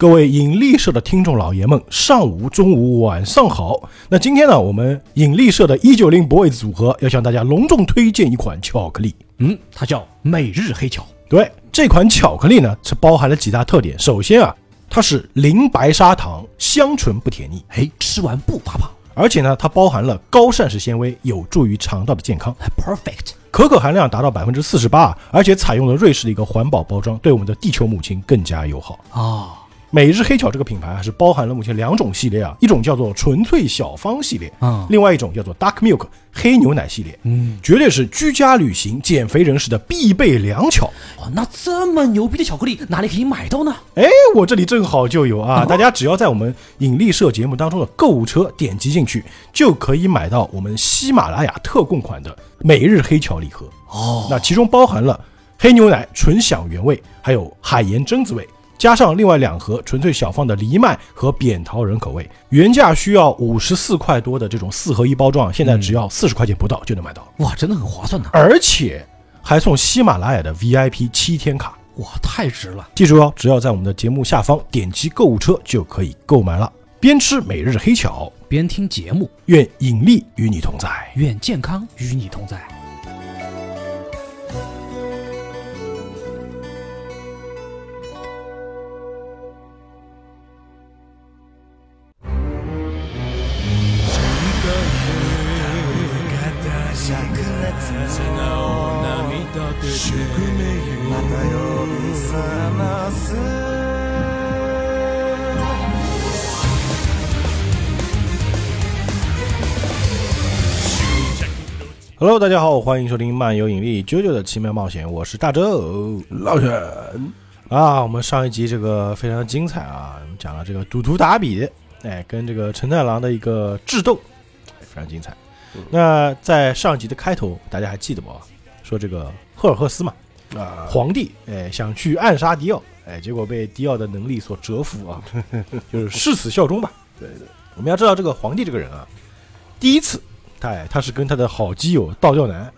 各位引力社的听众老爷们，上午、中午、晚上好。那今天呢，我们引力社的一九零 boys 组合要向大家隆重推荐一款巧克力。嗯，它叫每日黑巧。对，这款巧克力呢是包含了几大特点。首先啊，它是零白砂糖，香醇不甜腻，嘿，吃完不发胖。而且呢，它包含了高膳食纤维，有助于肠道的健康。Perfect。可可含量达到百分之四十八，而且采用了瑞士的一个环保包装，对我们的地球母亲更加友好。哦，每日黑巧这个品牌啊，是包含了目前两种系列啊，一种叫做纯粹小方系列，嗯另外一种叫做 Dark Milk 黑牛奶系列，嗯，绝对是居家旅行减肥人士的必备良巧。哦，那这么牛逼的巧克力哪里可以买到呢？哎，我这里正好就有啊！大家只要在我们引力社节目当中的购物车点击进去，就可以买到我们喜马拉雅特供款的每日黑巧礼盒。哦，那其中包含了黑牛奶纯享原味，还有海盐榛子味，加上另外两盒纯粹小放的藜麦和扁桃仁口味，原价需要五十四块多的这种四合一包装，现在只要四十块钱不到就能买到，哇，真的很划算呢。而且还送喜马拉雅的 VIP 七天卡。哇，太值了。记住哦，只要在我们的节目下方点击购物车就可以购买了。边吃每日黑巧，边听节目，愿引力与你同在。愿健康与你同在。Hello，大家好，欢迎收听漫游引力啾啾的奇妙冒险，我是大周。老沈，啊，我们上一集这个非常精彩啊，我们讲了这个赌徒达比，哎，跟这个陈太郎的一个智斗，哎非常精彩。那在上集的开头，大家还记得不？说这个赫尔赫斯嘛，啊，皇帝哎想去暗杀迪奥，哎，结果被迪奥的能力所折服啊，就是誓死效忠吧。对对，我们要知道这个皇帝这个人啊，第一次，他哎他是跟他的好基友道教男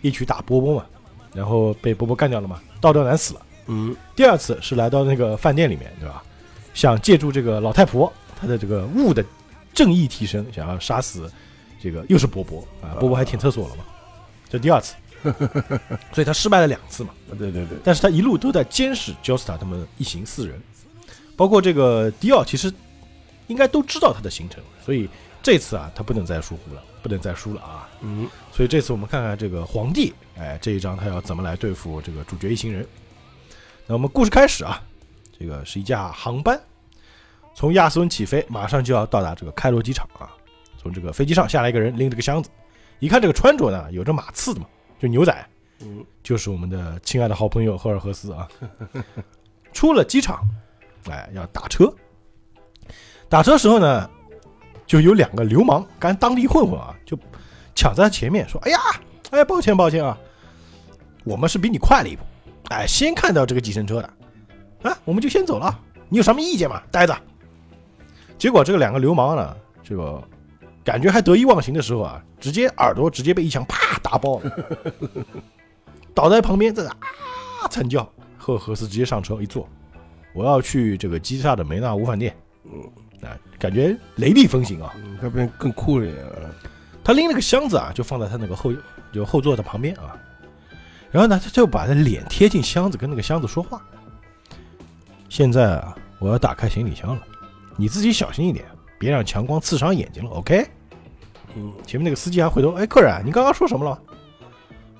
一起打波波嘛，然后被波波干掉了嘛，道教男死了。嗯，第二次是来到那个饭店里面，对吧？想借助这个老太婆她的这个物的正义提升，想要杀死这个又是波波啊，波波还舔厕所了嘛，这第二次，所以他失败了两次嘛。对对对，但是他一路都在监视 Josta 他们一行四人，包括这个迪奥，其实应该都知道他的行程，所以这次啊，他不能再疏忽了，不能再输了啊。嗯，所以这次我们看看这个皇帝，哎，这一章他要怎么来对付这个主角一行人。那我们故事开始啊，这个是一架航班从亚斯温起飞，马上就要到达这个开罗机场啊。从这个飞机上下来一个人，拎着个箱子，一看这个穿着呢，有着马刺的嘛，就牛仔，嗯，就是我们的亲爱的好朋友赫尔赫斯啊。出了机场，哎，要打车。打车时候呢，就有两个流氓，干当地混混啊，就抢在他前面说：“哎呀，哎，抱歉抱歉啊，我们是比你快了一步，哎，先看到这个计程车的，啊，我们就先走了，你有什么意见吗，呆子？”结果这个两个流氓呢，这个感觉还得意忘形的时候啊，直接耳朵直接被一枪啪打爆了，倒在旁边在那啊惨叫。赫赫斯直接上车一坐，我要去这个基萨的梅纳乌饭店。啊，感觉雷厉风行啊！嗯那边更酷了一点啊，他拎了个箱子啊，就放在他那个后就后座的旁边啊。然后呢，他就把他脸贴近箱子，跟那个箱子说话。现在啊，我要打开行李箱了，你自己小心一点，别让强光刺伤眼睛了，OK？嗯，前面那个司机还回头，哎，客人啊，你刚刚说什么了？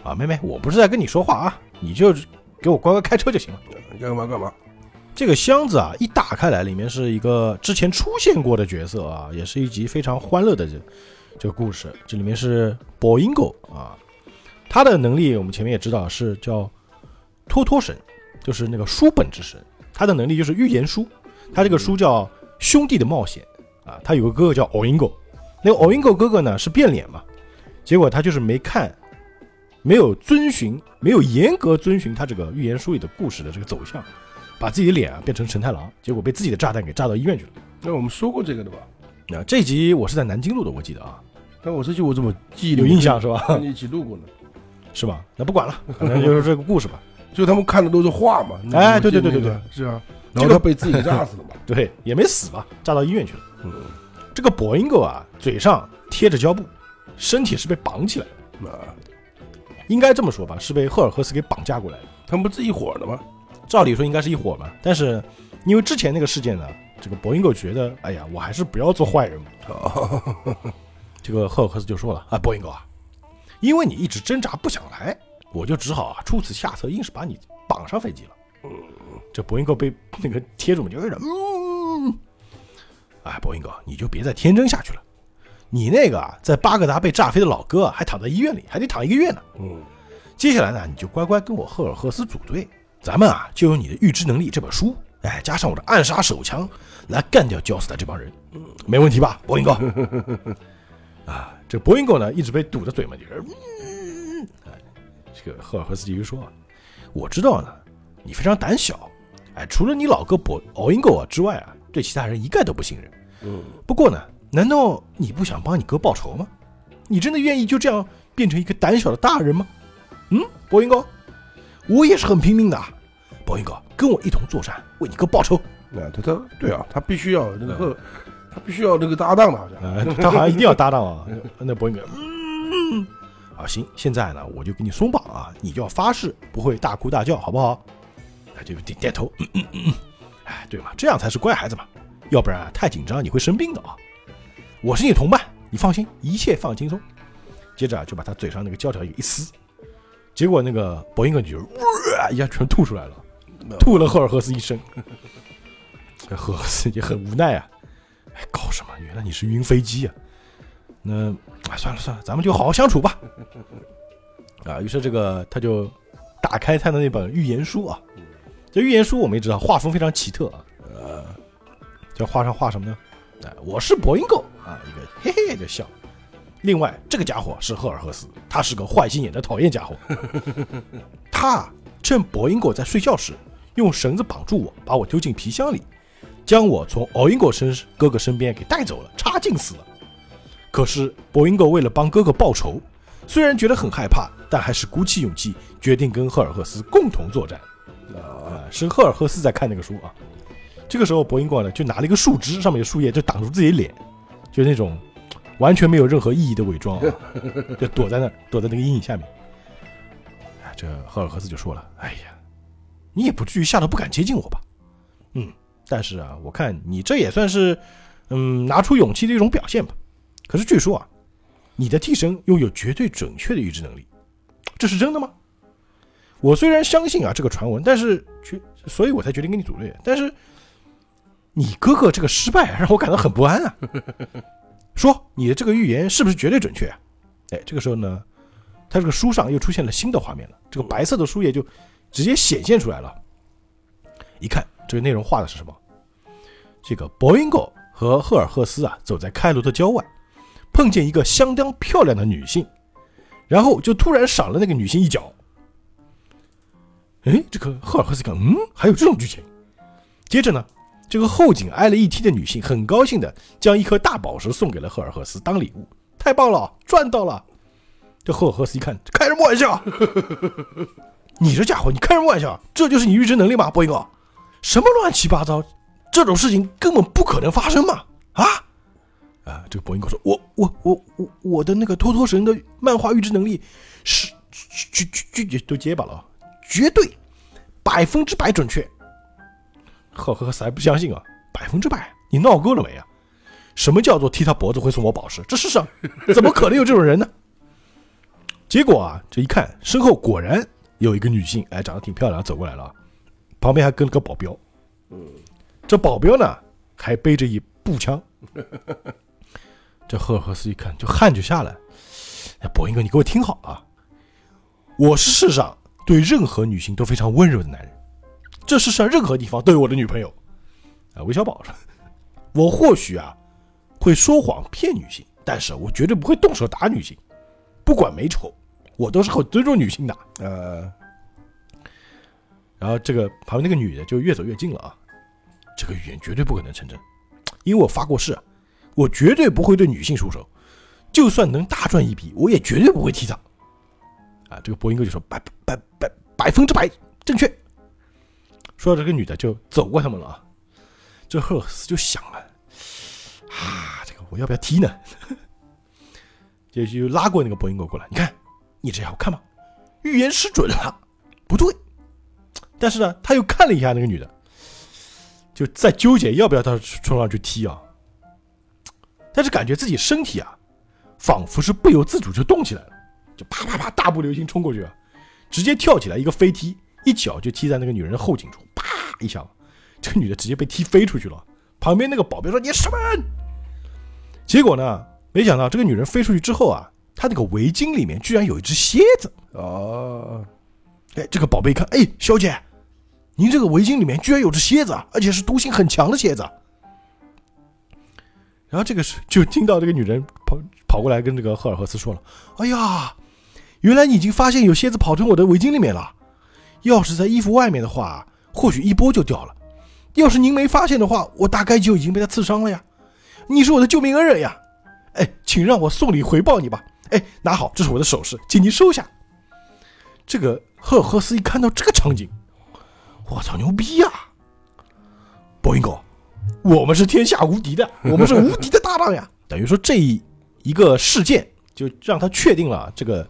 啊，妹妹，我不是在跟你说话啊，你就给我乖乖开车就行了。干嘛干嘛？这个箱子啊，一打开来，里面是一个之前出现过的角色啊，也是一集非常欢乐的这这个故事。这里面是 Boingo 啊，他的能力我们前面也知道是叫托托神，就是那个书本之神。他的能力就是预言书，他这个书叫《兄弟的冒险》啊。他有个哥哥叫 Oingo，那个 Oingo 哥哥呢是变脸嘛，结果他就是没看，没有遵循，没有严格遵循他这个预言书里的故事的这个走向。把自己的脸啊变成陈太郎，结果被自己的炸弹给炸到医院去了。那我们说过这个的吧？那这集我是在南京录的，我记得啊，但我这集我怎么记忆有印象是吧？跟你一起录过呢？是吧？那不管了，反正就是这个故事吧。就他们看的都是画嘛。你哎对对对对对，是啊，然后他被自己炸死了嘛。对，也没死吧，炸到医院去了。嗯，这个博英狗啊，嘴上贴着胶布，身体是被绑起来的，啊，应该这么说吧，是被赫尔赫斯给绑架过来的。他们不是一伙的吗？照理说应该是一伙嘛，但是因为之前那个事件呢，这个博英狗觉得，哎呀，我还是不要做坏人嘛。哦，这个赫尔赫斯就说了啊，博英狗啊，因为你一直挣扎不想来，我就只好啊出此下策，硬是把你绑上飞机了。这博英狗被那个贴住嘛，就有点嗯，哎，博英狗，你就别再天真下去了。你那个啊，在巴格达被炸飞的老哥啊还躺在医院里，还得躺一个月呢。嗯，接下来呢，你就乖乖跟我赫尔赫斯组队，咱们啊就用你的预知能力这本书，哎，加上我的暗杀手枪，来干掉焦死的这帮人，没问题吧，博英哥？啊，这博英哥呢一直被堵着嘴嘛，就是，嗯，哎，这个赫尔赫斯继续说，我知道呢，你非常胆小，哎，除了你老哥博奥英狗啊之外啊，对其他人一概都不信任。嗯，不过呢，难道你不想帮你哥报仇吗？你真的愿意就这样变成一个胆小的大人吗？嗯，博英哥，我也是很拼命的啊。博英哥，跟我一同作战，为你哥报仇。那他他对啊，他必须要那个，他必须要那个搭档的，好像。呃，他好像一定要搭档啊。那博云哥，嗯，啊，行，现在呢，我就给你松绑啊，你就要发誓不会大哭大叫，好不好？他就点点头，嗯嗯嗯嗯，哎，对嘛，这样才是乖孩子嘛，要不然啊太紧张你会生病的啊。我是你同伴，你放心，一切放轻松。接着啊，就把他嘴上那个胶条一撕，结果那个博英哥就哇一下全吐出来了，吐了赫尔赫斯一身。这 赫尔赫斯也很无奈啊，哎，搞什么？原来你是晕飞机啊！那啊，算了算了，咱们就好好相处吧。啊，于是这个他就打开他的那本预言书啊，这预言书我们也知道画风非常奇特啊，呃，这画上画什么呢？哎，我是博英狗啊，一个嘿嘿的笑。另外，这个家伙是赫尔赫斯，他是个坏心眼的讨厌家伙。他趁博英果在睡觉时，用绳子绑住我，把我丢进皮箱里，将我从奥英果身哥哥身边给带走了，差劲死了。可是博英果为了帮哥哥报仇，虽然觉得很害怕，但还是鼓起勇气，决定跟赫尔赫斯共同作战。啊，是赫尔赫斯在看那个书啊。这个时候，博英果呢就拿了一个树枝，上面有树叶，就挡住自己脸，就那种完全没有任何意义的伪装啊，就躲在那儿，躲在那个阴影下面。这赫尔赫斯就说了：“哎呀，你也不至于吓得不敢接近我吧？嗯，但是啊，我看你这也算是，嗯，拿出勇气的一种表现吧。可是据说啊，你的替身拥有绝对准确的预知能力，这是真的吗？我虽然相信啊这个传闻，但是却，所以我才决定跟你组队。但是你哥哥这个失败让我感到很不安啊。说你的这个预言是不是绝对准确啊？哎，这个时候呢，他这个书上又出现了新的画面了，这个白色的书页就直接显现出来了。一看这个内容画的是什么？这个博英狗和赫尔赫斯啊走在开罗的郊外，碰见一个相当漂亮的女性，然后就突然赏了那个女性一脚。哎，这个赫尔赫斯看，嗯，还有这种剧情。接着呢，这个后颈挨了一踢的女性很高兴的将一颗大宝石送给了赫尔赫斯当礼物，太棒了，赚到了。这赫尔赫斯一看，开什么玩笑？你这家伙，你开什么玩笑？这就是你预知能力吗，波音哥？什么乱七八糟？这种事情根本不可能发生嘛！啊啊！这个博音哥说：“我我我我我的那个托托神的漫画预知能力是绝绝绝都结巴了，绝对百分之百准确。”赫赫斯还不相信啊，百分之百？你闹够了没啊？什么叫做踢他脖子会送我宝石？这世上 怎么可能有这种人呢？结果啊，这一看，身后果然有一个女性，哎，长得挺漂亮，走过来了，旁边还跟了个保镖。这保镖呢，还背着一步枪。这赫尔赫斯一看，就汗就下来。哎，博英哥，你给我听好啊！我是世上对任何女性都非常温柔的男人，这世上任何地方都有我的女朋友。啊，韦小宝说：“ 我或许啊会说谎骗女性，但是我绝对不会动手打女性，不管美丑，我都是很尊重女性的。”呃，然后这个旁边那个女的就越走越近了啊，这个语言绝对不可能成真，因为我发过誓啊，我绝对不会对女性出手，就算能大赚一笔，我也绝对不会提她。啊，这个播音哥就说百百百百分之百正确。说到这个女的就走过他们了啊。这赫尔斯就想啊，啊，这个我要不要踢呢？就 就拉过那个博音狗过来，你看你这样好看吗？预言失准了，不对。但是呢，他又看了一下那个女的，就在纠结要不要他冲上去踢啊。但是感觉自己身体啊，仿佛是不由自主就动起来了，就啪啪啪大步流星冲过去啊，直接跳起来一个飞踢，一脚就踢在那个女人的后颈处，啪一下，这个女的直接被踢飞出去了。旁边那个保镖说：“你什么人？”结果呢，没想到这个女人飞出去之后啊，她那个围巾里面居然有一只蝎子。哦，哎，这个宝贝一看，哎，小姐，您这个围巾里面居然有只蝎子啊，而且是毒性很强的蝎子。然后这个时就听到这个女人跑跑过来跟这个赫尔赫斯说了：“哎呀，原来你已经发现有蝎子跑进我的围巾里面了。要是在衣服外面的话，或许一拨就掉了。要是您没发现的话，我大概就已经被它刺伤了呀。你是我的救命恩人呀！哎，请让我送礼回报你吧。哎，拿好，这是我的首饰，请您收下。”这个赫尔赫斯一看到这个场景，我操，牛逼呀！博音狗，我们是天下无敌的，我们是无敌的搭档呀！等于说这一一个事件，就让他确定了这个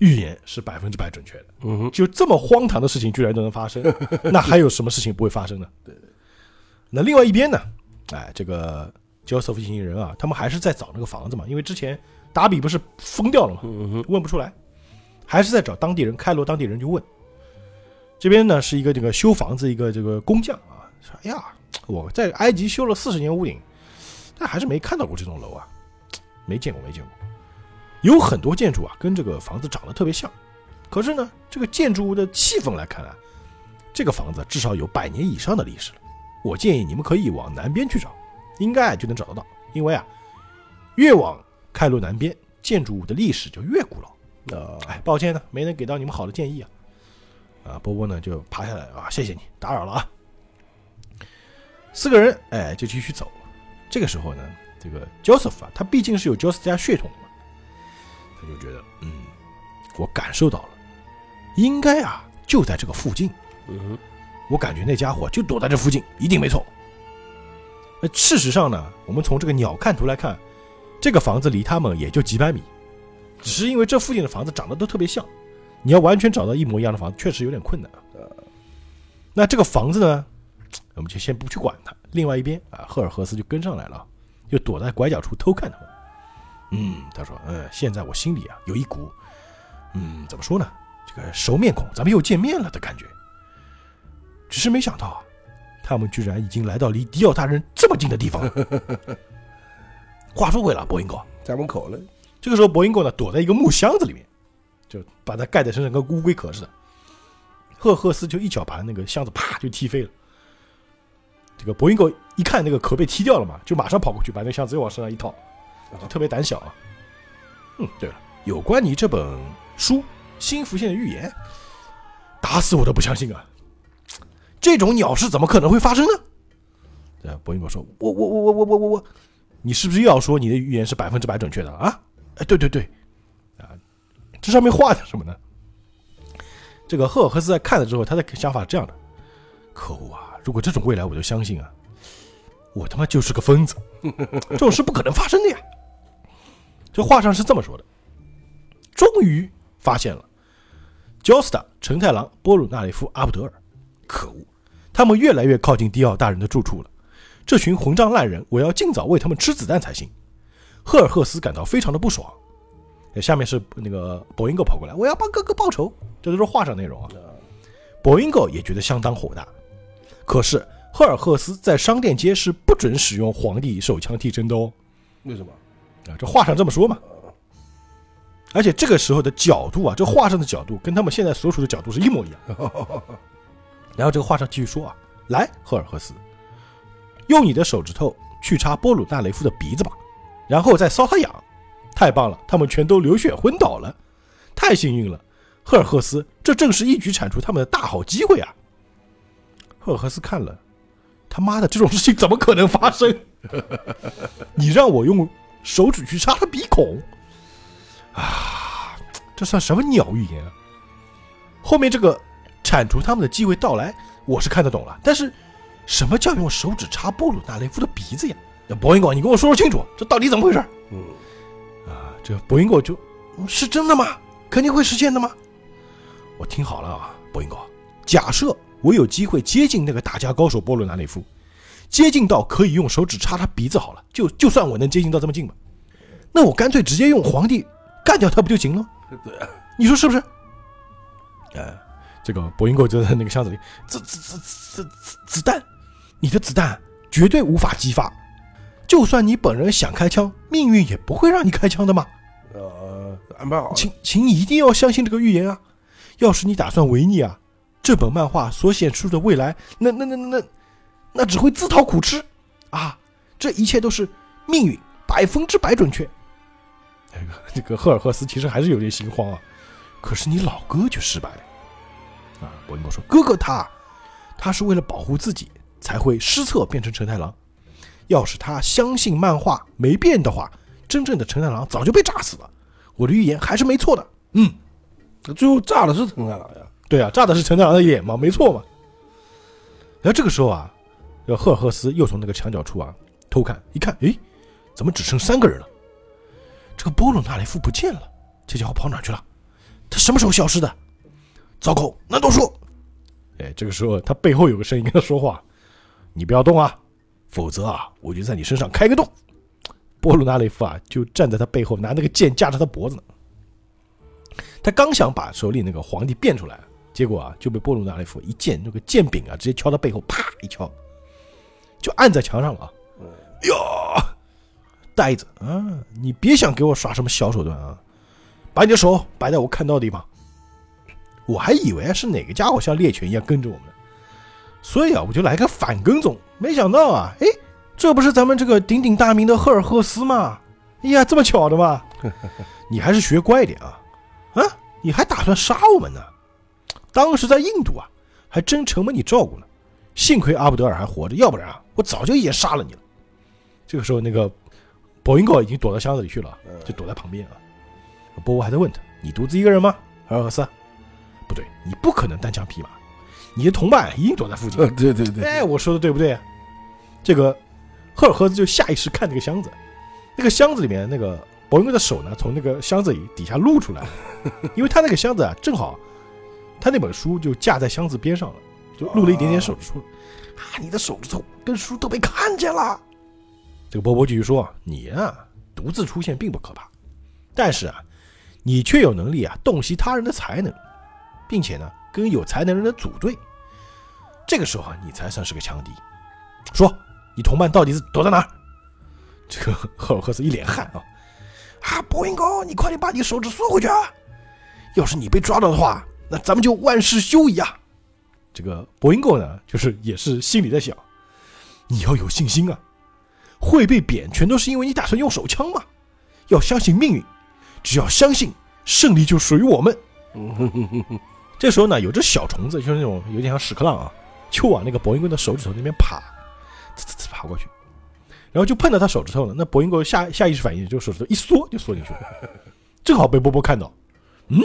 预言是百分之百准确的。嗯哼，就这么荒唐的事情居然都能发生，那还有什么事情不会发生呢？对对。那另外一边呢？哎，这个 Joseph 一行人啊，他们还是在找那个房子嘛，因为之前达比不是疯掉了嘛，问不出来，还是在找当地人，开罗当地人去问。这边呢是一个这个修房子一个这个工匠啊，说哎呀，我在埃及修了四十年屋顶，但还是没看到过这栋楼啊，没见过没见过。有很多建筑啊跟这个房子长得特别像，可是呢，这个建筑物的气氛来看啊，这个房子至少有百年以上的历史了。我建议你们可以往南边去找，应该就能找得到，因为啊，越往开罗南边，建筑物的历史就越古老。呃，哎，抱歉呢，没能给到你们好的建议啊。啊，波波呢就爬下来啊，谢谢你，打扰了啊。四个人哎就继续走。这个时候呢，这个 Joseph 啊，他毕竟是有 Joseph 家血统的嘛，他就觉得嗯，我感受到了，应该啊就在这个附近。嗯，我感觉那家伙就躲在这附近，一定没错。那事实上呢，我们从这个鸟瞰图来看，这个房子离他们也就几百米，只是因为这附近的房子长得都特别像，你要完全找到一模一样的房子，确实有点困难啊。那这个房子呢，我们就先不去管它。另外一边啊，赫尔赫斯就跟上来了，就躲在拐角处偷看他们。嗯，他说，嗯，现在我心里啊有一股，嗯，怎么说呢，这个熟面孔，咱们又见面了的感觉。只是没想到啊，他们居然已经来到离迪奥大人这么近的地方。话说回来，博音狗，在门口了，这个时候博音狗呢躲在一个木箱子里面，就把它盖在身上，跟乌龟壳似的。赫赫斯就一脚把那个箱子啪就踢飞了。这个博音狗一看那个壳被踢掉了嘛，就马上跑过去把那个箱子又往身上一套，就特别胆小啊。嗯，对了，有关你这本书《新浮现的预言》，打死我都不相信啊！这种鸟事怎么可能会发生呢？对，博音狗说：“我我我我我我我我，你是不是又要说你的预言是百分之百准确的啊？”哎，对对对，啊，这上面画的什么呢？这个赫尔赫斯在看了之后，他的想法是这样的：可恶啊！如果这种未来我都相信啊，我他妈就是个疯子，这种事不可能发生的呀。这话上是这么说的。终于发现了，焦斯塔、承太郎、波鲁纳雷夫、阿布德尔，可恶，他们越来越靠近迪奥大人的住处了。这群混账烂人，我要尽早为他们吃子弹才行。赫尔赫斯感到非常的不爽。下面是那个博音狗跑过来，我要帮哥哥报仇，这都是画上内容啊。博音狗也觉得相当火大，可是赫尔赫斯在商店街是不准使用皇帝手枪替身的哦。为什么？啊，这话上这么说嘛。而且这个时候的角度啊，这画上的角度跟他们现在所处的角度是一模一样。然后这个画上继续说啊，来，赫尔赫斯，用你的手指头去插波鲁纳雷夫的鼻子吧，然后再搔他痒。太棒了，他们全都流血昏倒了，太幸运了，赫尔赫斯，这正是一举铲除他们的大好机会啊！赫尔赫斯看了，他妈的，这种事情怎么可能发生？你让我用手指去插他鼻孔啊？这算什么鸟预言啊？后面这个铲除他们的机会到来，我是看得懂了，但是什么叫用手指插波鲁纳雷夫的鼻子呀？那博英狗，你跟我说说清楚，这到底怎么回事？嗯，啊，这博英狗就、是真的吗？肯定会实现的吗？我听好了啊，博英狗，假设我有机会接近那个打架高手波鲁纳雷夫，接近到可以用手指插他鼻子好了，就就算我能接近到这么近吧，那我干脆直接用皇帝干掉他不就行了？对啊，你说是不是？呃，这个博音狗就在那个箱子里，子子子子子子弹，你的子弹绝对无法激发，就算你本人想开枪，命运也不会让你开枪的嘛。呃，安排好了，请请你一定要相信这个预言啊！要是你打算违逆啊，这本漫画所显出的未来，那那那那那那只会自讨苦吃啊！这一切都是命运，百分之百准确。那 个这个赫尔赫斯其实还是有点心慌啊，可是你老哥却失败了啊！博音狗说：“哥哥他，他是为了保护自己才会失策变成承太郎。要是他相信漫画没变的话，真正的承太郎早就被炸死了。我的预言还是没错的。嗯，最后炸的是承太郎呀，对啊，炸的是承太郎的脸嘛，没错嘛。然后这个时候啊，这赫尔赫斯又从那个墙角处啊偷看，一看，诶，怎么只剩三个人了？这个波鲁纳雷夫不见了，这家伙跑哪去了？他什么时候消失的？糟糕，难道说……哎，这个时候他背后有个声音跟他说话：“你不要动啊，否则啊，我就在你身上开个洞。”波鲁纳雷夫啊，就站在他背后，拿那个剑架着他脖子呢。他刚想把手里那个皇帝变出来，结果啊，就被波鲁纳雷夫一剑，那个剑柄啊，直接敲到背后，啪一敲，就按在墙上了啊！哟，呆子啊，你别想给我耍什么小手段啊！把你的手摆在我看到的地方。我还以为是哪个家伙像猎犬一样跟着我们，所以啊，我就来个反跟踪。没想到啊，哎，这不是咱们这个鼎鼎大名的赫尔赫斯吗？哎呀，这么巧的吗？你还是学乖一点啊！啊，你还打算杀我们呢？当时在印度啊，还真承蒙你照顾了。幸亏阿布德尔还活着，要不然啊，我早就也杀了你了。这个时候，那个博云狗已经躲到箱子里去了，就躲在旁边啊。波波还在问他：“你独自一个人吗？”赫尔赫斯，不对，你不可能单枪匹马，你的同伴一定躲在附近呃，。对对对，哎，我说的对不对？这个赫尔赫兹就下意识看这个箱子，那个箱子里面那个博云哥的手呢，从那个箱子里底下露出来，因为他那个箱子啊，正好他那本书就架在箱子边上了，就露了一点点手说。啊，你的手指头跟书都被看见了。这个波波继续说：“你啊，独自出现并不可怕，但是啊，你却有能力啊，洞悉他人的才能，并且呢，跟有才能人的组队。这个时候啊，你才算是个强敌。说，你同伴到底是躲在哪儿？这个赫尔赫斯一脸汗啊！啊，波音狗，你快点把你手指缩回去啊！要是你被抓到的话，那咱们就万事休矣啊！这个博音狗呢，就是也是心里在想，你要有信心啊！会被贬，全都是因为你打算用手枪嘛！要相信命运，只要相信，胜利就属于我们。这时候呢，有只小虫子，就是那种有点像屎壳郎啊，就往那个博音哥的手指头那边爬，呲呲呲爬过去，然后就碰到他手指头了。那博音狗下下意识反应，就手指头一缩就缩进去了，正好被波波看到。嗯，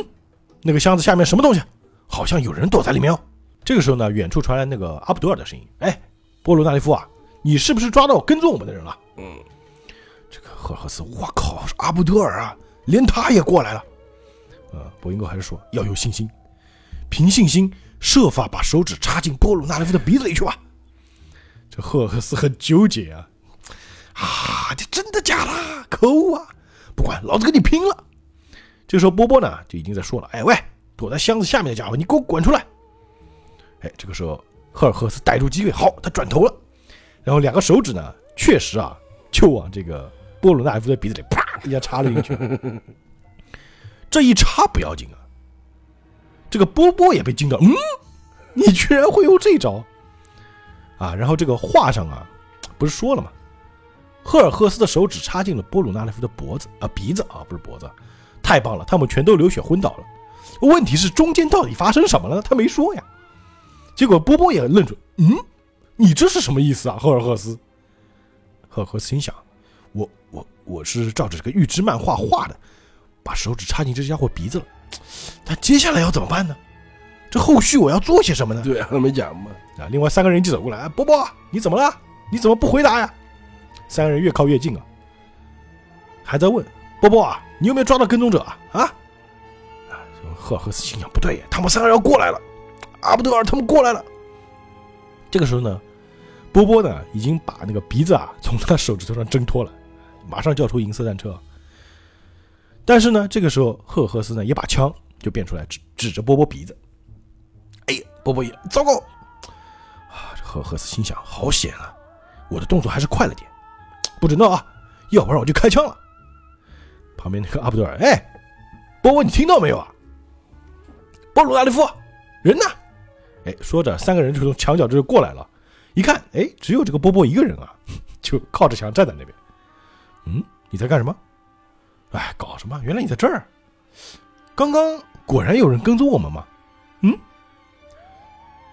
那个箱子下面什么东西？好像有人躲在里面哦。这个时候呢，远处传来那个阿卜德尔的声音：“哎，波罗纳利夫啊，你是不是抓到跟踪我们的人了？”嗯，这个赫尔赫斯，我靠，是阿卜德尔啊，连他也过来了。呃，博音哥还是说要有信心，凭信心设法把手指插进波鲁纳利夫的鼻子里去吧。这赫尔赫斯很纠结啊，啊，这真的假的？可恶啊！不管，老子跟你拼了！这时候波波呢就已经在说了：“哎喂，躲在箱子下面的家伙，你给我滚出来！”哎，这个时候赫尔赫斯逮住机会，好，他转头了，然后两个手指呢，确实啊，就往这个波鲁纳夫的鼻子里啪一下插了进去。这一插不要紧啊，这个波波也被惊到，嗯，你居然会用这招啊！然后这个画上啊，不是说了吗？赫尔赫斯的手指插进了波鲁纳利夫的脖子啊，鼻子啊，不是脖子，太棒了，他们全都流血昏倒了。问题是中间到底发生什么了？他没说呀。结果波波也愣住，嗯，你这是什么意思啊，赫尔赫斯？赫尔赫斯心想，我我我是照着这个预知漫画画的，把手指插进这家伙鼻子了，但接下来要怎么办呢？这后续我要做些什么呢？对啊，他没讲嘛，啊，另外三个人一起走过来，哎，波波，你怎么了？你怎么不回答呀？三个人越靠越近啊，还在问波波啊，你有没有抓到跟踪者啊？啊？啊，赫尔赫斯心想，不对，他们三个人要过来了，阿布德尔他们过来了。这个时候呢，波波呢已经把那个鼻子啊从他手指头上挣脱了，马上叫出银色战车。但是呢，这个时候赫赫斯呢也把枪就变出来，指指着波波鼻子。哎呀，波波也糟糕！啊，这赫赫斯心想，好险啊，我的动作还是快了点，不准闹啊，要不然我就开枪了。旁边那个阿布德尔，哎，波波你听到没有啊？波鲁纳利夫，人呢？哎，说着，三个人就从墙角这就过来了。一看，哎，只有这个波波一个人啊，就靠着墙站在那边。嗯，你在干什么？哎，搞什么？原来你在这儿！刚刚果然有人跟踪我们吗？嗯，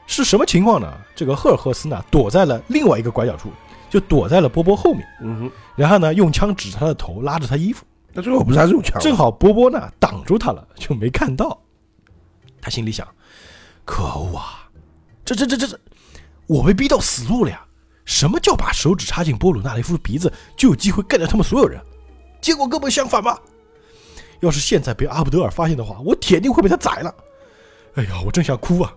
是什么情况呢？这个赫尔赫斯呢，躲在了另外一个拐角处，就躲在了波波后面，嗯哼，然后呢，用枪指着他的头，拉着他衣服。那最后不是还是用枪？正好波波呢挡住他了，就没看到。他心里想：可恶啊！这这这这，我被逼到死路了呀！什么叫把手指插进波鲁纳雷夫的鼻子就有机会干掉他们所有人？结果根本相反吧！要是现在被阿布德尔发现的话，我铁定会被他宰了。哎呀，我真想哭啊！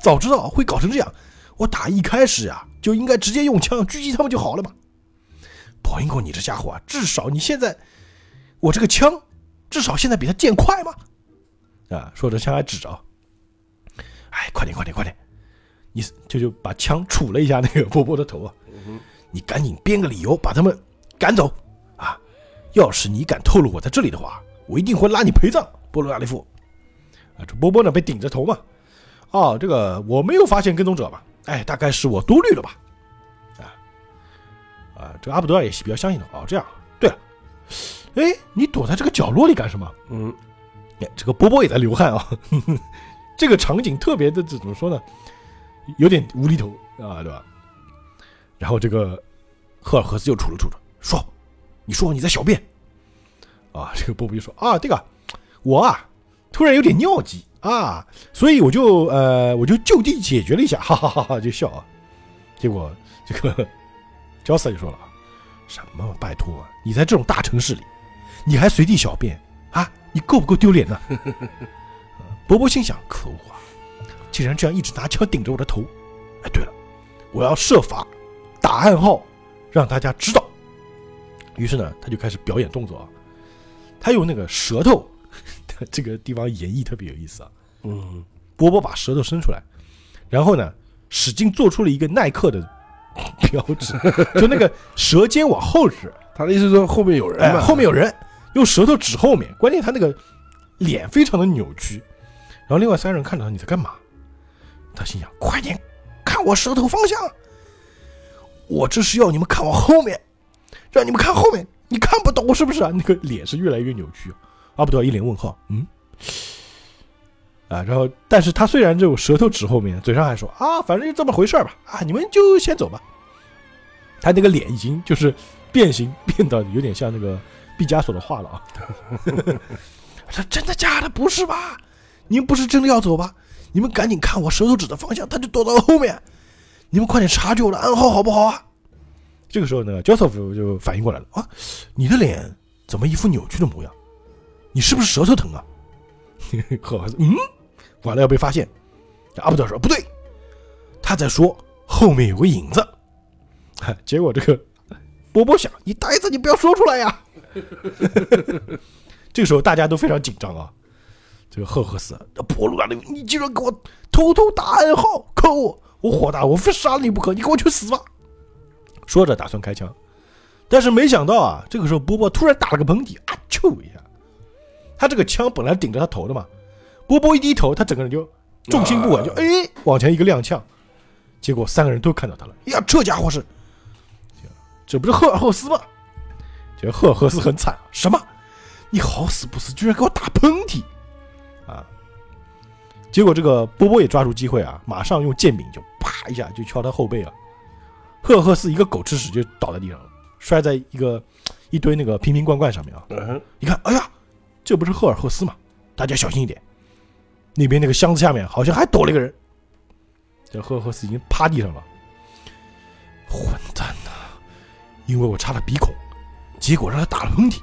早知道会搞成这样，我打一开始呀就应该直接用枪狙击他们就好了嘛！博英狗，你这家伙啊，至少你现在，我这个枪至少现在比他剑快嘛！啊，说着枪还指着，哎，快点快点快点！你就就把枪杵了一下那个波波的头啊！你赶紧编个理由把他们赶走啊！要是你敢透露我在这里的话，我一定会拉你陪葬，波罗亚利夫。啊，这波波呢被顶着头嘛，哦，这个我没有发现跟踪者吧？哎，大概是我多虑了吧？啊啊，这个阿布德尔也是比较相信的。哦，这样，对了，哎，你躲在这个角落里干什么？嗯，哎，这个波波也在流汗啊，这个场景特别的怎么说呢？有点无厘头啊，对吧？然后这个赫尔赫斯又杵了杵着，说：“你说你在小便啊？”这个波波就说：“啊，这个我啊，突然有点尿急啊，所以我就呃，我就就地解决了一下，哈哈哈哈，就笑啊。结果这个焦瑟就说了：“什么？拜托，你在这种大城市里，你还随地小便啊？你够不够丢脸呢？”波波心想：可恶啊！竟然这样一直拿枪顶着我的头！哎，对了，我要设法打暗号，让大家知道。于是呢，他就开始表演动作啊，他用那个舌头，这个地方演绎特别有意思啊。嗯，波波把舌头伸出来，然后呢，使劲做出了一个耐克的标志，就那个舌尖往后指，他的意思是说后面有人后面有人，用舌头指后面，关键他那个脸非常的扭曲。然后另外三人看着他你在干嘛，他心想：快点看我舌头方向，我这是要你们看我后面，让你们看后面，你看不懂是不是啊？那个脸是越来越扭曲。阿布德尔一脸问号，嗯，啊，然后但是他虽然就舌头指后面，嘴上还说啊，反正就这么回事儿吧，啊，你们就先走吧。他那个脸已经就是变形变到有点像那个毕加索的画了啊！这真的假的？不是吧？你们不是真的要走吧？你们赶紧看我舌头指的方向，他就躲到了后面。你们快点察觉我的暗号好不好啊？这个时候呢，Joseph 就反应过来了啊，你的脸怎么一副扭曲的模样？你是不是舌头疼啊？好孩子，嗯，完了要被发现。阿布德尔说不对，他在说后面有个影子。结果这个波波想，你呆子，你不要说出来呀。这个时候大家都非常紧张啊。这个赫赫斯，波鲁纳利，你竟然给我偷偷打暗号，可恶！我火大，我非杀了你不可！你给我去死吧！说着打算开枪，但是没想到啊，这个时候波波突然打了个喷嚏，啊啾一下，他这个枪本来顶着他头的嘛，波波一低头，他整个人就重心不稳，就哎往前一个踉跄，结果三个人都看到他了，哎呀，这家伙是，这不是赫尔赫斯吗？这赫尔赫斯很惨啊，什么？你好死不死，居然给我打喷嚏！啊！结果这个波波也抓住机会啊，马上用剑柄就啪一下就敲他后背了。赫尔赫斯一个狗吃屎就倒在地上了，摔在一个一堆那个瓶瓶罐罐上面啊！嗯哼，一看，哎呀，这不是赫尔赫斯吗？大家小心一点，那边那个箱子下面好像还躲了一个人。这赫尔赫斯已经趴地上了。混蛋呐！因为我插了鼻孔，结果让他打了喷嚏。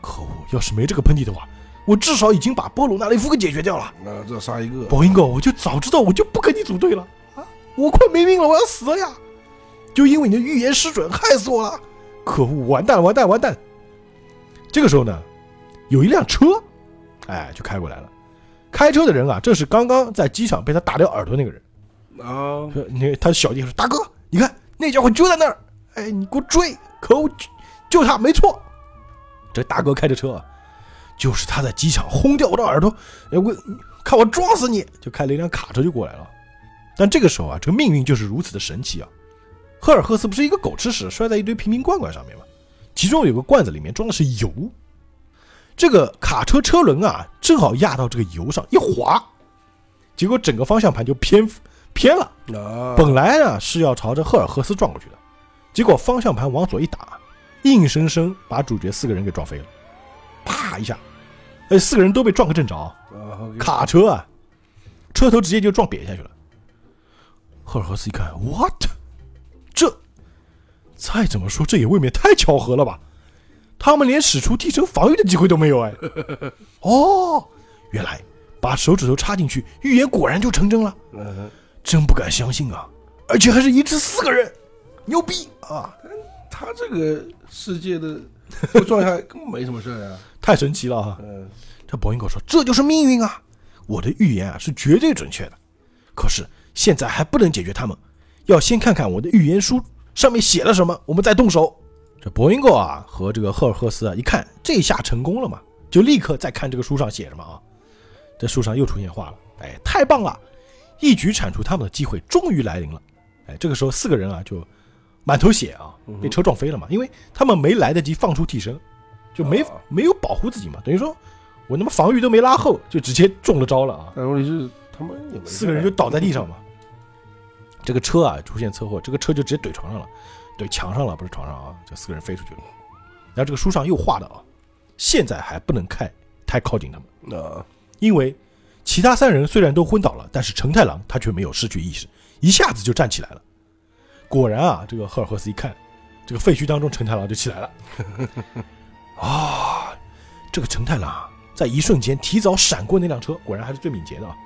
可恶！要是没这个喷嚏的话，我至少已经把波鲁纳雷夫给解决掉了。那这杀一个，宝英哥，我就早知道我就不跟你组队了啊！我快没命了，我要死了呀！就因为你的预言失准，害死我了！可恶，完蛋，完蛋，完蛋！这个时候呢，有一辆车，哎，就开过来了。开车的人啊，正是刚刚在机场被他打掉耳朵那个人。啊，说你他小弟说：“大哥，你看那家伙就在那儿，哎，你给我追！可恶，就就他，没错。”这大哥开着车啊，就是他在机场轰掉我的耳朵，哎，我看我撞死你！就开了一辆卡车就过来了。但这个时候啊，这个命运就是如此的神奇啊！赫尔赫斯不是一个狗吃屎摔在一堆瓶瓶罐罐上面吗？其中有个罐子里面装的是油，这个卡车车轮啊，正好压到这个油上一滑，结果整个方向盘就偏偏了。啊，本来呢是要朝着赫尔赫斯撞过去的，结果方向盘往左一打，硬生生把主角四个人给撞飞了，啪一下，哎，四个人都被撞个正着，啊卡车啊，车头直接就撞瘪下去了。赫尔赫斯一看，what？这再怎么说这也未免太巧合了吧？他们连使出替身防御的机会都没有哎。哦，原来把手指头插进去，预言果然就成真了。嗯，真不敢相信啊！而且还是一次四个人，牛逼啊！他这个世界的这个状态根本没什么事儿呀。太神奇了哈！嗯，这博音狗说：“这就是命运啊！我的预言啊是绝对准确的，可是现在还不能解决他们，要先看看我的预言书上面写了什么，我们再动手。”这博音狗啊和这个赫尔赫斯啊一看这下成功了嘛，就立刻再看这个书上写什么啊？这书上又出现话了，哎，太棒了！一举铲除他们的机会终于来临了。哎，这个时候四个人啊就满头血啊，被车撞飞了嘛，因为他们没来得及放出替身，就没哦没有保护自己嘛，等于说我他妈防御都没拉后，就直接中了招了啊！但问题是他们四个人就倒在地上嘛。这个车啊出现车祸，这个车就直接怼床上了，怼墙上了，不是床上啊，这四个人飞出去了。然后这个书上又画的啊，现在还不能开太靠近他们。啊，因为其他三人虽然都昏倒了，但是成太郎他却没有失去意识，一下子就站起来了。果然啊，这个赫尔赫斯一看，这个废墟当中成太郎就起来了。啊，这个陈太郎，在一瞬间提早闪过那辆车，果然还是最敏捷的啊！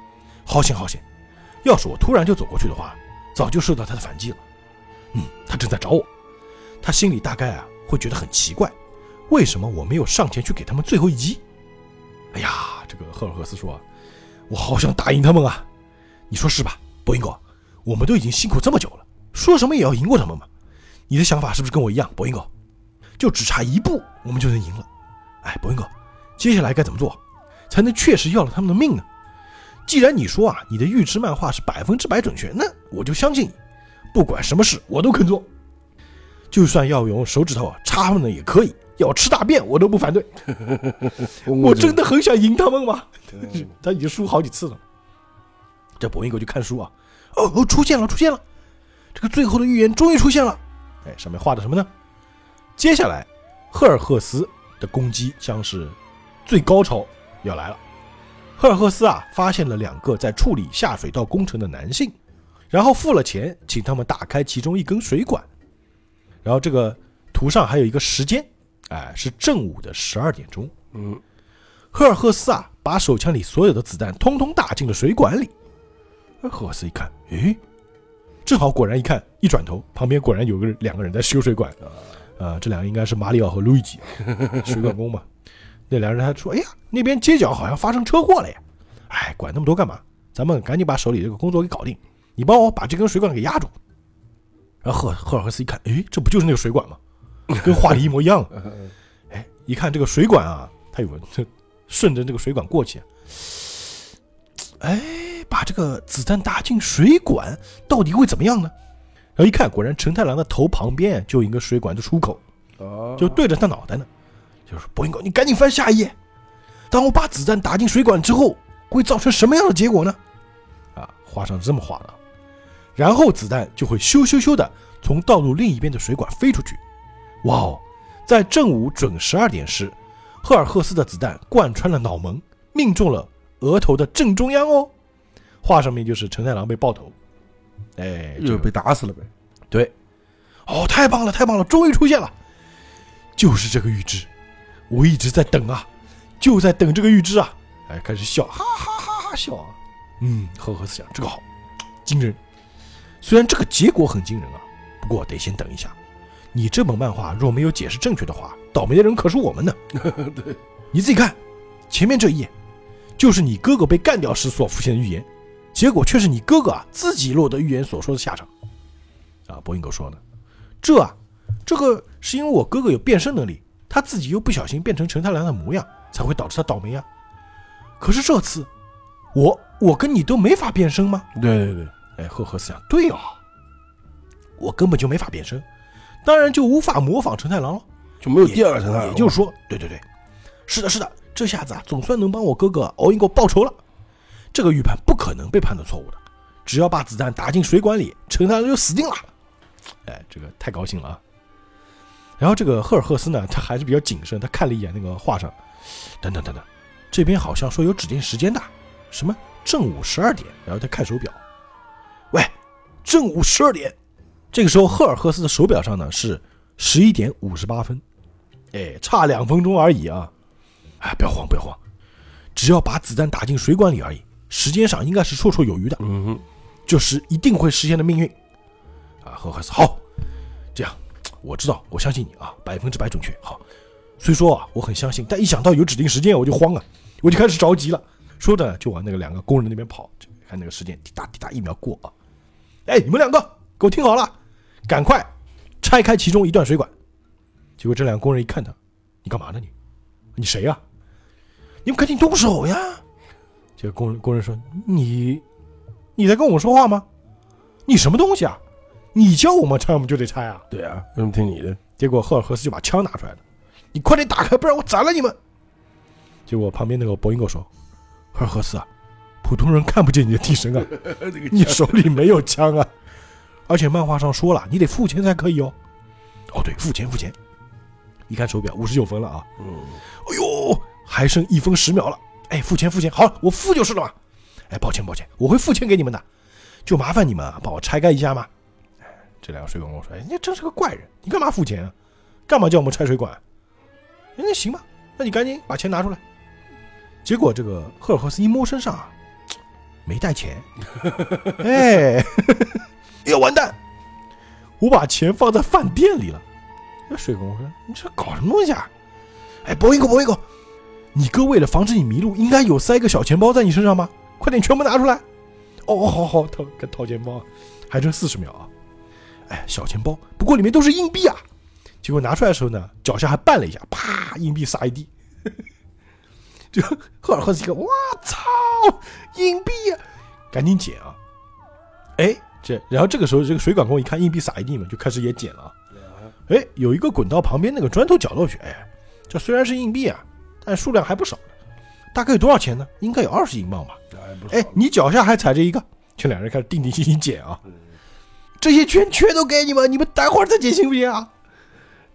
好险好险！要是我突然就走过去的话，早就受到他的反击了。嗯，他正在找我，他心里大概啊会觉得很奇怪，为什么我没有上前去给他们最后一击？哎呀，这个赫尔赫斯说：“我好想打赢他们啊！你说是吧，博英哥？我们都已经辛苦这么久了，说什么也要赢过他们嘛。你的想法是不是跟我一样，博英哥？就只差一步，我们就能赢了。哎，博云哥，接下来该怎么做，才能确实要了他们的命呢？既然你说啊，你的预知漫画是百分之百准确，那我就相信你，不管什么事我都肯做，就算要用手指头啊插他们的也可以，要吃大便我都不反对。我真的很想赢他们嘛。嗯 他已经输好几次了。这博云哥就看书啊，哦哦，出现了，出现了，这个最后的预言终于出现了。哎，上面画的什么呢？接下来，赫尔赫斯的攻击将是最高潮要来了。赫尔赫斯啊，发现了两个在处理下水道工程的男性，然后付了钱，请他们打开其中一根水管。然后这个图上还有一个时间，哎，是正午的十二点钟。嗯，赫尔赫斯啊，把手枪里所有的子弹通通打进了水管里。赫尔斯一看，诶，正好果然一看，一转头，旁边果然有个两个人在修水管。啊、这两个应该是马里奥和路易吉，水管工嘛。那两人还说：“哎呀，那边街角好像发生车祸了呀！”哎，管那么多干嘛？咱们赶紧把手里这个工作给搞定。你帮我把这根水管给压住。然后赫赫尔赫斯一看，诶，这不就是那个水管吗？跟画里一模一样。哎，一看这个水管啊，他有个这顺着这个水管过去，哎，把这个子弹打进水管，到底会怎么样呢？然后一看，果然陈太郎的头旁边就有一个水管的出口，啊，就对着他脑袋呢。就是博英哥，你赶紧翻下一页。当我把子弹打进水管之后，会造成什么样的结果呢？啊，画上是这么画的。然后子弹就会咻咻咻的从道路另一边的水管飞出去。哇哦，在正午准十二点时，赫尔赫斯的子弹贯穿了脑门，命中了额头的正中央哦。画上面就是陈太郎被爆头。哎，这又被打死了呗。对，哦，太棒了，太棒了，终于出现了，就是这个预知，我一直在等啊，就在等这个预知啊，哎，开始笑，哈哈哈哈笑啊，嗯，呵呵思想这个好，惊人，虽然这个结果很惊人啊，不过得先等一下，你这本漫画若没有解释正确的话，倒霉的人可是我们呢，对，你自己看，前面这一页，就是你哥哥被干掉时所浮现的预言，结果却是你哥哥啊自己落得预言所说的下场。啊，博音狗说呢，这啊，这个是因为我哥哥有变身能力，他自己又不小心变成陈太郎的模样，才会导致他倒霉啊。可是这次，我我跟你都没法变身吗？对对对，哎，赫赫斯想，对哦，我根本就没法变身，当然就无法模仿陈太郎了。就没有第二个陈太郎了。也就是说，对对对，是的，是的，这下子啊，总算能帮我哥哥敖英狗报仇了。这个预判不可能被判断错误的，只要把子弹打进水管里，陈太郎就死定了。哎，这个太高兴了啊！然后这个赫尔赫斯呢，他还是比较谨慎，他看了一眼那个画上，等等等等，这边好像说有指定时间的，什么正午十二点，然后他看手表，喂，正午十二点，这个时候赫尔赫斯的手表上呢是十一点五十八分，哎，差两分钟而已啊！哎，不要慌，不要慌，只要把子弹打进水管里而已，时间上应该是绰绰有余的，嗯哼，就是一定会实现的命运。啊，赫赫斯，好，这样我知道，我相信你啊，百分之百准确。好，虽说啊我很相信，但一想到有指定时间，我就慌啊，我就开始着急了。说着就往那个两个工人那边跑，就看那个时间滴答滴答一秒过啊。哎，你们两个给我听好了，赶快拆开其中一段水管。结果这两个工人一看他，你干嘛呢你？你谁呀、你们赶紧动手呀！这个工人工人说：“你你在跟我说话吗？你什么东西啊？你叫我们拆，我们就得拆啊！”对啊，为什么听你的？结果赫尔赫斯就把枪拿出来了，你快点打开，不然我宰了你们！结果旁边那个博音狗说：“赫尔赫斯啊，普通人看不见你的替身啊，你手里没有枪啊，而且漫画上说了，你得付钱才可以哦。哦，对，付钱付钱。一看手表，五十九分了啊！嗯，哎呦，还剩一分十秒了。哎，付钱付钱，好，我付就是了嘛。哎，抱歉抱歉，我会付钱给你们的，就麻烦你们啊，帮我拆开一下嘛。哎，这两个水管工说：“哎，你真是个怪人，你干嘛付钱啊？干嘛叫我们拆水管？”哎，那行吧，那你赶紧把钱拿出来。结果这个赫尔赫斯一摸身上啊，没带钱，哎，要完蛋，我把钱放在饭店里了。那水工说：“你这搞什么东西啊？”哎，博一狗，博一狗，你哥为了防止你迷路，应该有塞个小钱包在你身上吗？快点，全部拿出来！哦，好好，掏跟掏钱包，还剩四十秒啊！哎，小钱包，不过里面都是硬币啊！结果拿出来的时候呢，脚下还绊了一下，啪，硬币撒一地。就赫尔赫斯一个，我操，硬币呀、赶紧捡啊！哎，这然后这个时候，这个水管工一看硬币撒一地嘛，就开始也捡了。哎，有一个滚到旁边那个砖头角落去。哎，这虽然是硬币啊，但数量还不少呢。大概有多少钱呢？应该有二十英镑吧。哎，你脚下还踩着一个，这两人开始定定心心捡啊。这些圈全都给你们，你们待会儿再捡行不行啊？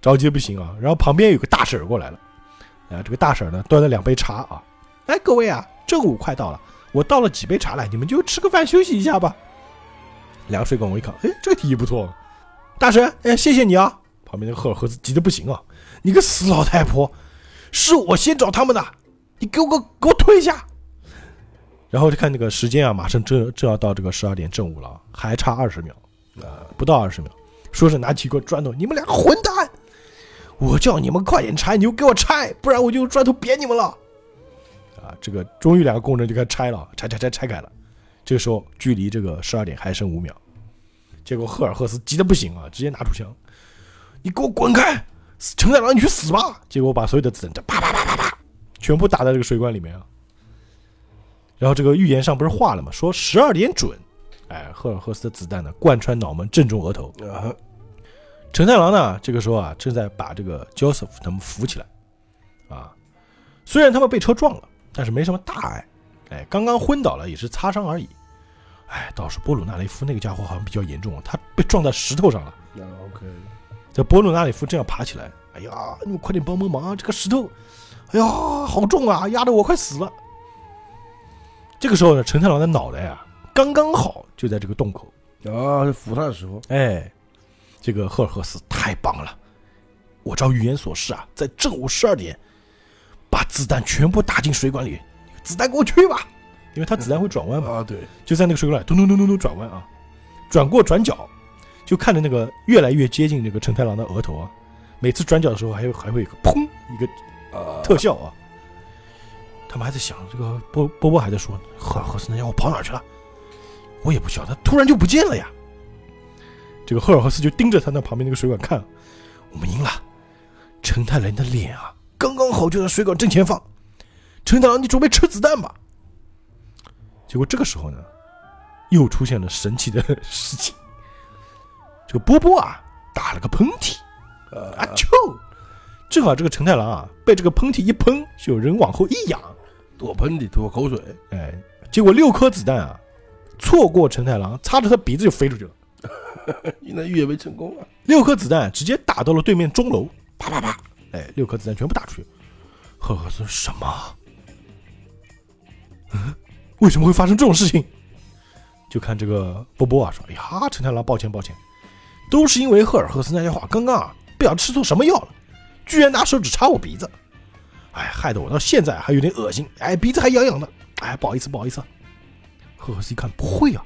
着急不行啊。然后旁边有个大婶儿过来了，啊，这个大婶儿呢端了两杯茶啊。哎，各位啊，正午快到了，我倒了几杯茶来，你们就吃个饭休息一下吧。两个水管我一看，哎，这个提议不错，大婶，哎，谢谢你啊。旁边那个赫尔赫斯急得不行啊，你个死老太婆，是我先找他们的，你给我给我给我退下。然后就看那个时间啊，马上正正要到这个十二点正午了，还差二十秒，呃，不到二十秒。说是拿起一个砖头，你们两个混蛋，我叫你们快点拆，你就给我拆，不然我就用砖头扁你们了。啊，这个终于两个工人就开始拆了，拆拆拆拆开了。这个时候距离这个十二点还剩五秒，结果赫尔赫斯急得不行啊，直接拿出枪，你给我滚开！陈太郎，你去死吧！结果把所有的子弹啪啪啪啪啪，全部打在这个水管里面啊。然后这个预言上不是画了吗？说十二点准，哎，赫尔赫斯的子弹呢贯穿脑门，正中额头。啊，陈太郎呢，这个时候啊，正在把这个 Joseph 他们扶起来，啊，虽然他们被车撞了，但是没什么大碍，哎，刚刚昏倒了，也是擦伤而已。哎，倒是波鲁纳雷夫那个家伙好像比较严重，他被撞在石头上了。那 OK，这波鲁纳里夫正要爬起来，哎呀，你们快点帮帮忙啊！这个石头，哎呀，好重啊，压得我快死了。这个时候呢，陈太郎的脑袋啊，刚刚好就在这个洞口，啊，扶他的时候，哎，这个赫尔赫斯太棒了！我照预言所示啊，在正午十二点，把子弹全部打进水管里，子弹给我去吧，因为它子弹会转弯嘛，啊，对，就在那个水管里咚咚咚咚咚转弯啊，转过转角，就看着那个越来越接近这个承太郎的额头啊，每次转角的时候还有还会有一个砰一个啊，特效啊。他们还在想，这个波波波还在说，赫尔赫斯那家伙跑哪去了？我也不晓得，突然就不见了呀。这个赫尔赫斯就盯着他那旁边那个水管看，我们赢了。陈太郎的脸啊，刚刚好就在水管正前方。陈太郎，你准备吃子弹吧。结果这个时候呢，又出现了神奇的事情。这个波波啊，打了个喷嚏，啊啊，啾！正好这个陈太郎啊，被这个喷嚏一喷，就有人往后一仰，躲喷嚏，吐口水，哎，结果六颗子弹啊，错过陈太郎，擦着他鼻子就飞出去了。那预言没成功啊，六颗子弹直接打到了对面钟楼，啪啪啪，哎，六颗子弹全部打出去。赫赫斯什么？嗯，为什么会发生这种事情？就看这个波波啊说：“哎呀，陈太郎，抱歉抱歉，都是因为赫尔赫斯那家伙刚刚啊，不晓得吃错什么药了，居然拿手指插我鼻子，哎，害得我到现在还有点恶心，哎，鼻子还痒痒的，哎，不好意思不好意思。”赫赫斯一看不会啊，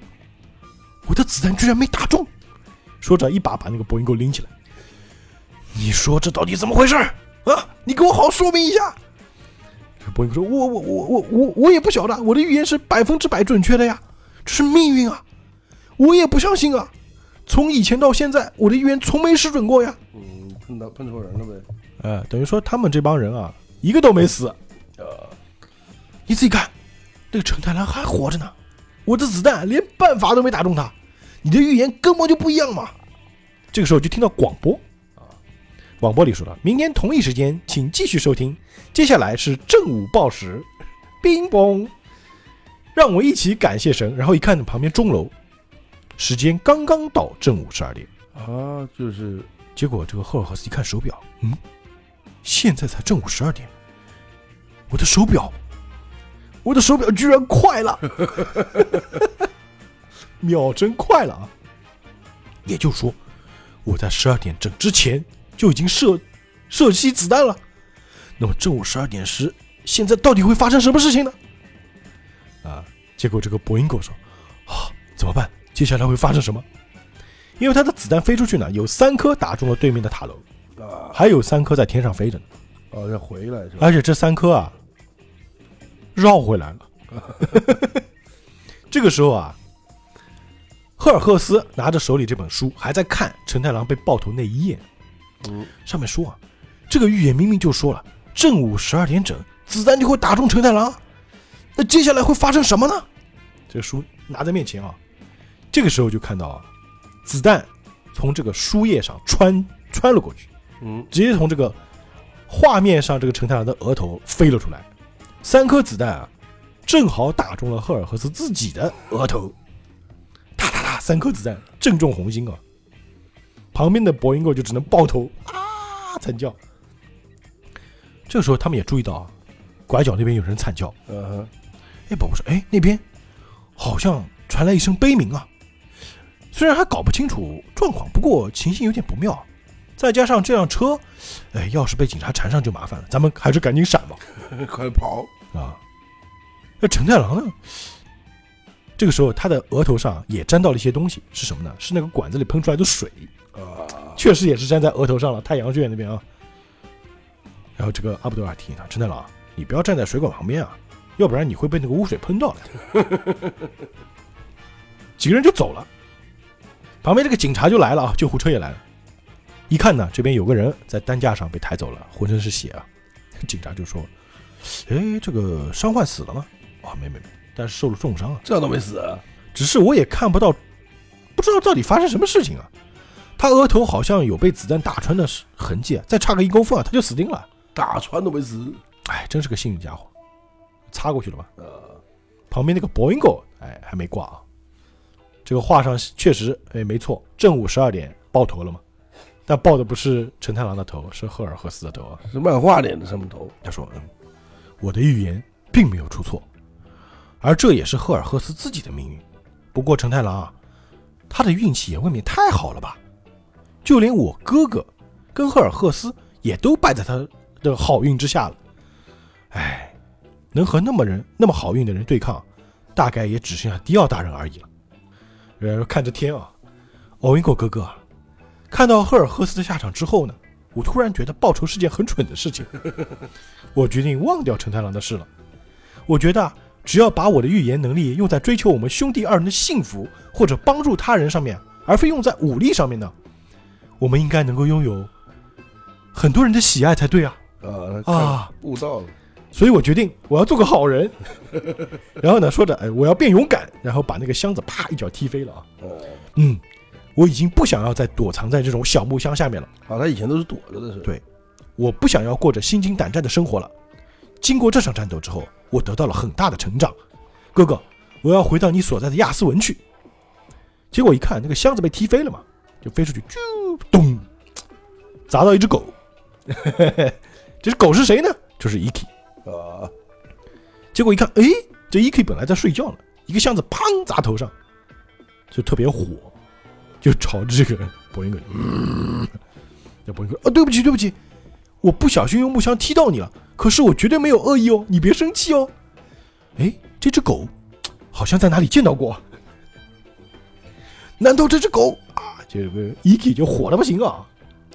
我的子弹居然没打中。说着，一把把那个博音给我拎起来。你说这到底怎么回事啊？你给我好好说明一下。这个博音说：“我我我我我我也不晓得，我的预言是百分之百准确的呀，这是命运啊，我也不相信啊。从以前到现在，我的预言从没失准过呀。嗯，碰到碰错人了呗，呃，等于说他们这帮人啊，一个都没死。呃，你自己看，那个陈太郎还活着呢，我的子弹连半发都没打中他，你的预言根本就不一样嘛。这个时候就听到广播。啊，广播里说了，明天同一时间请继续收听，接下来是正午报时，冰崩，让我一起感谢神。然后一看旁边钟楼，时间刚刚到正午十二点，啊，就是结果这个赫尔赫斯一看手表，嗯，现在才正午十二点，我的手表，我的手表居然快了，秒针快了啊！也就是说，我在十二点整之前就已经射射击子弹了。那么正午十二点时，现在到底会发生什么事情呢？啊！结果这个博音跟我说：“啊，怎么办？接下来会发生什么？”因为他的子弹飞出去呢，有三颗打中了对面的塔楼，啊，还有三颗在天上飞着呢。哦，要回来是吧？而且这三颗啊，绕回来了。这个时候啊，赫尔赫斯拿着手里这本书，还在看陈太郎被爆头那一页，嗯，上面说啊，这个预言明明就说了，正午十二点整，子弹就会打中陈太郎。那接下来会发生什么呢？这个书拿在面前啊，这个时候就看到啊，子弹从这个书页上穿穿了过去，嗯，直接从这个画面上这个陈太郎的额头飞了出来，三颗子弹啊，正好打中了赫尔赫斯自己的额头，哒哒哒，三颗子弹正中红心啊！旁边的博音狗就只能抱头啊惨叫。这个时候他们也注意到啊，拐角那边有人惨叫。嗯哼，哎，宝宝说：“哎，那边好像传来一声悲鸣啊！虽然还搞不清楚状况，不过情形有点不妙。再加上这辆车，哎，要是被警察缠上就麻烦了。咱们还是赶紧闪吧！快跑！啊，那陈太郎呢？这个时候他的额头上也沾到了一些东西，是什么呢？是那个管子里喷出来的水，啊，确实也是沾在额头上了，太阳穴那边啊。然后这个阿布多尔提醒他：陈太郎，你不要站在水管旁边啊，要不然你会被那个污水喷到的。几个人就走了，旁边这个警察就来了啊，救护车也来了。一看呢，这边有个人在担架上被抬走了，浑身是血啊。警察就说：“哎，这个伤患死了吗？”啊，没没没，但是受了重伤啊。这样都没死啊？只是我也看不到，不知道到底发生什么事情啊。他额头好像有被子弹打穿的痕迹啊，再差个一公分啊，他就死定了。打穿都没死。哎，真是个幸运家伙，擦过去了吧？呃，旁边那个 Boingo，哎，还没挂啊。这个画上确实，哎，没错，正午十二点爆头了嘛。但爆的不是陈太郎的头，是赫尔赫斯的头啊。是漫画里的什么头。他说：“嗯，我的预言并没有出错，而这也是赫尔赫斯自己的命运。不过陈太郎啊，他的运气也未免太好了吧？就连我哥哥跟赫尔赫斯也都败在他的好运之下了。哎，能和那么人那么好运的人对抗，大概也只剩下迪奥大人而已了。呃，看着天啊，奥因狗哥哥啊，看到赫尔赫斯的下场之后呢，我突然觉得报仇是件很蠢的事情。我决定忘掉陈太郎的事了。我觉得啊只要把我的预言能力用在追求我们兄弟二人的幸福或者帮助他人上面，而非用在武力上面呢，我们应该能够拥有很多人的喜爱才对啊！啊啊，悟到了，所以我决定我要做个好人。然后呢，说着，哎，我要变勇敢，然后把那个箱子啪一脚踢飞了啊！哦，嗯，我已经不想要再躲藏在这种小木箱下面了。啊，他以前都是躲着的，是吧？对我不想要过着心惊胆战的生活了。经过这场战斗之后，我得到了很大的成长。哥哥，我要回到你所在的亚斯文去。结果一看，那个箱子被踢飞了嘛，就飞出去，啾咚，砸到一只狗。这只狗是谁呢？就是 Iki。啊，结果一看，哎，这 EKI 本来在睡觉呢，一个箱子砰砸头上，就特别火，就朝着这个博云哥，嗯，这博云哥，啊，对不起，对不起，我不小心用木箱踢到你了，可是我绝对没有恶意哦，你别生气哦。哎，这只狗好像在哪里见到过，难道这只狗啊？这个 EKI 就火的不行啊，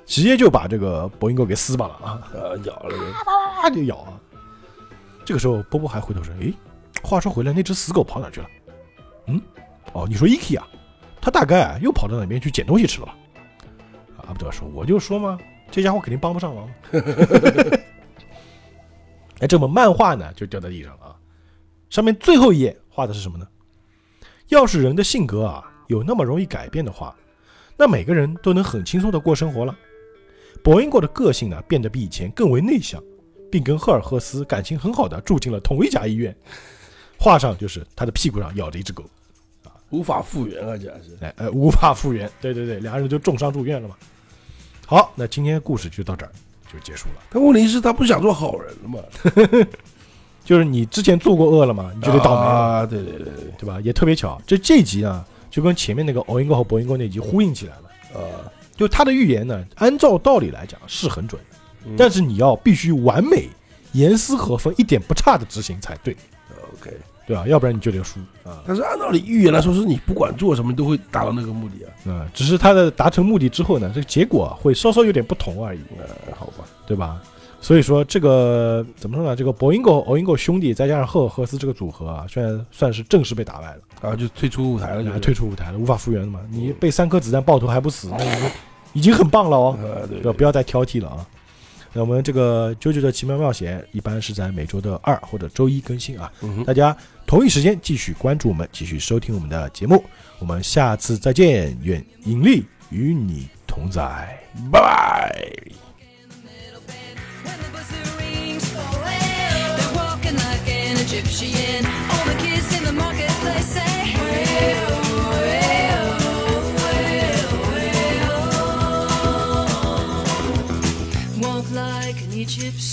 直接就把这个博音哥给撕巴了啊！呃，咬了人，啪就咬啊。这个时候，波波还回头说：“诶，话说回来，那只死狗跑哪去了？”嗯，哦，你说 Iki 啊，他大概啊又跑到哪边去捡东西吃了吧？阿布德说：“我就说嘛，这家伙肯定帮不上忙。”哎，这本漫画呢就掉在地上了啊。上面最后一页画的是什么呢？要是人的性格啊有那么容易改变的话，那每个人都能很轻松的过生活了。博因过的个性呢变得比以前更为内向。并跟赫尔赫斯感情很好的住进了同一家医院。画上就是他的屁股上咬着一只狗，啊无法复原啊，这是。哎呃，无法复原。对对对，两个人就重伤住院了嘛。好，那今天故事就到这儿就结束了。但问题是，他不想做好人了嘛？就是你之前做过恶了嘛，你就得倒霉，啊！对对对对，对吧？也特别巧，这这集呢就跟前面那个欧因哥和博因哥那集呼应起来了。呃，就他的预言呢，按照道理来讲是很准，嗯但是你要必须完美、严丝合缝、一点不差的执行才对，OK。对吧？要不然你就得输啊。但是按道理预言来说，是你不管做什么都会达到那个目的啊。啊，只是他的达成目的之后呢，这个结果会稍稍有点不同而已，呃，好吧，对吧？所以说这个怎么说呢？这个博因狗、欧因狗兄弟再加上赫尔赫斯这个组合啊，虽然算是正式被打败了，啊，就退出舞台了，就啊退出舞台了，无法复原了嘛。你被三颗子弹爆头还不死，那已经已经很棒了哦。呃，对？不要再挑剔了啊。那我们这个《啾啾的奇妙冒险》一般是在每周的二或者周一更新啊，大家同一时间继续关注我们，继续收听我们的节目，我们下次再见，愿引力与你同在，拜拜。Egypt